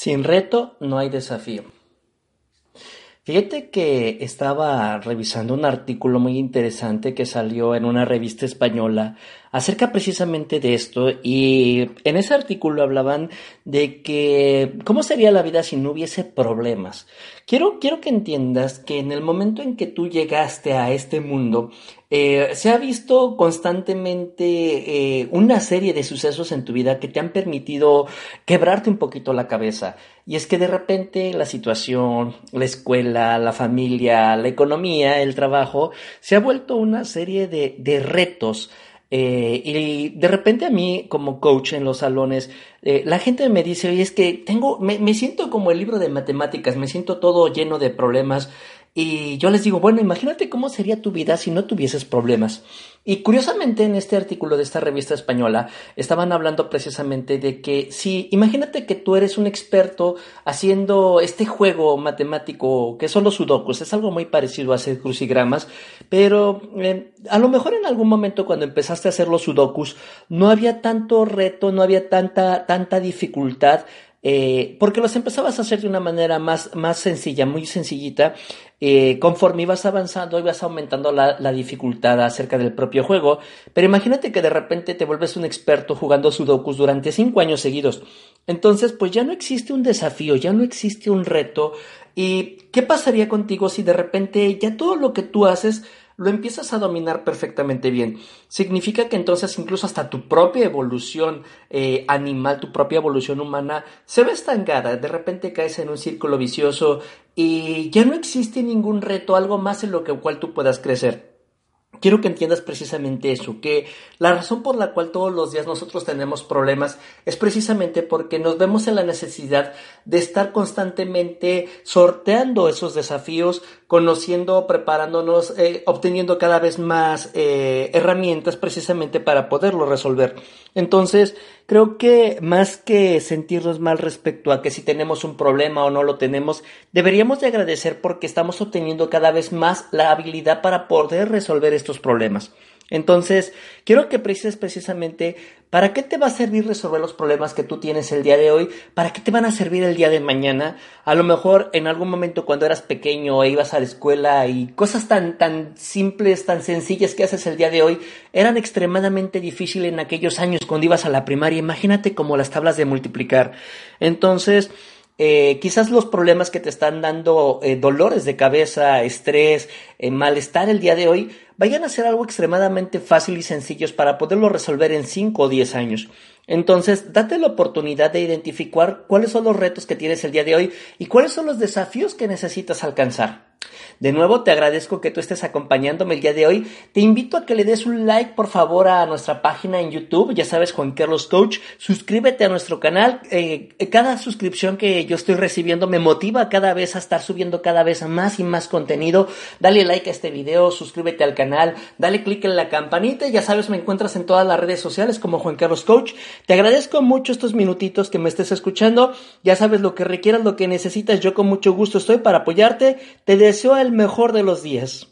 Sin reto no hay desafío. Fíjate que estaba revisando un artículo muy interesante que salió en una revista española acerca precisamente de esto y en ese artículo hablaban de que cómo sería la vida si no hubiese problemas. Quiero, quiero que entiendas que en el momento en que tú llegaste a este mundo, eh, se ha visto constantemente eh, una serie de sucesos en tu vida que te han permitido quebrarte un poquito la cabeza. Y es que de repente la situación, la escuela, la familia, la economía, el trabajo, se ha vuelto una serie de, de retos eh, y de repente a mí, como coach en los salones, eh, la gente me dice, oye, es que tengo, me, me, siento como el libro de matemáticas, me siento todo lleno de problemas. Y yo les digo, bueno, imagínate cómo sería tu vida si no tuvieses problemas. Y curiosamente en este artículo de esta revista española estaban hablando precisamente de que si, imagínate que tú eres un experto haciendo este juego matemático que son los sudokus, es algo muy parecido a hacer crucigramas, pero eh, a lo mejor en algún momento cuando empezaste a hacer los sudokus no había tanto reto, no había tanta, tanta dificultad, eh, porque los empezabas a hacer de una manera más, más sencilla, muy sencillita, eh, conforme ibas avanzando, ibas aumentando la, la, dificultad acerca del propio juego, pero imagínate que de repente te vuelves un experto jugando sudokus durante cinco años seguidos. Entonces, pues ya no existe un desafío, ya no existe un reto. ¿Y qué pasaría contigo si de repente ya todo lo que tú haces lo empiezas a dominar perfectamente bien. Significa que entonces incluso hasta tu propia evolución eh, animal, tu propia evolución humana se ve estancada. De repente caes en un círculo vicioso y ya no existe ningún reto, algo más en lo que cual tú puedas crecer. Quiero que entiendas precisamente eso, que la razón por la cual todos los días nosotros tenemos problemas es precisamente porque nos vemos en la necesidad de estar constantemente sorteando esos desafíos, conociendo, preparándonos, eh, obteniendo cada vez más eh, herramientas precisamente para poderlo resolver. Entonces, creo que más que sentirnos mal respecto a que si tenemos un problema o no lo tenemos, deberíamos de agradecer porque estamos obteniendo cada vez más la habilidad para poder resolver estos problemas. Entonces, quiero que precises precisamente para qué te va a servir resolver los problemas que tú tienes el día de hoy, para qué te van a servir el día de mañana. A lo mejor en algún momento cuando eras pequeño e ibas a la escuela y cosas tan, tan simples, tan sencillas que haces el día de hoy eran extremadamente difíciles en aquellos años cuando ibas a la primaria. Imagínate como las tablas de multiplicar. Entonces, eh, quizás los problemas que te están dando eh, dolores de cabeza, estrés, eh, malestar el día de hoy, vayan a ser algo extremadamente fácil y sencillos para poderlo resolver en 5 o 10 años. Entonces, date la oportunidad de identificar cuáles son los retos que tienes el día de hoy y cuáles son los desafíos que necesitas alcanzar. De nuevo, te agradezco que tú estés acompañándome el día de hoy. Te invito a que le des un like, por favor, a nuestra página en YouTube. Ya sabes, Juan Carlos Coach. Suscríbete a nuestro canal. Eh, cada suscripción que yo estoy recibiendo me motiva cada vez a estar subiendo cada vez más y más contenido. Dale like a este video, suscríbete al canal, dale click en la campanita. Ya sabes, me encuentras en todas las redes sociales como Juan Carlos Coach. Te agradezco mucho estos minutitos que me estés escuchando. Ya sabes lo que requieras, lo que necesitas. Yo con mucho gusto estoy para apoyarte. Te deseo el mejor de los días.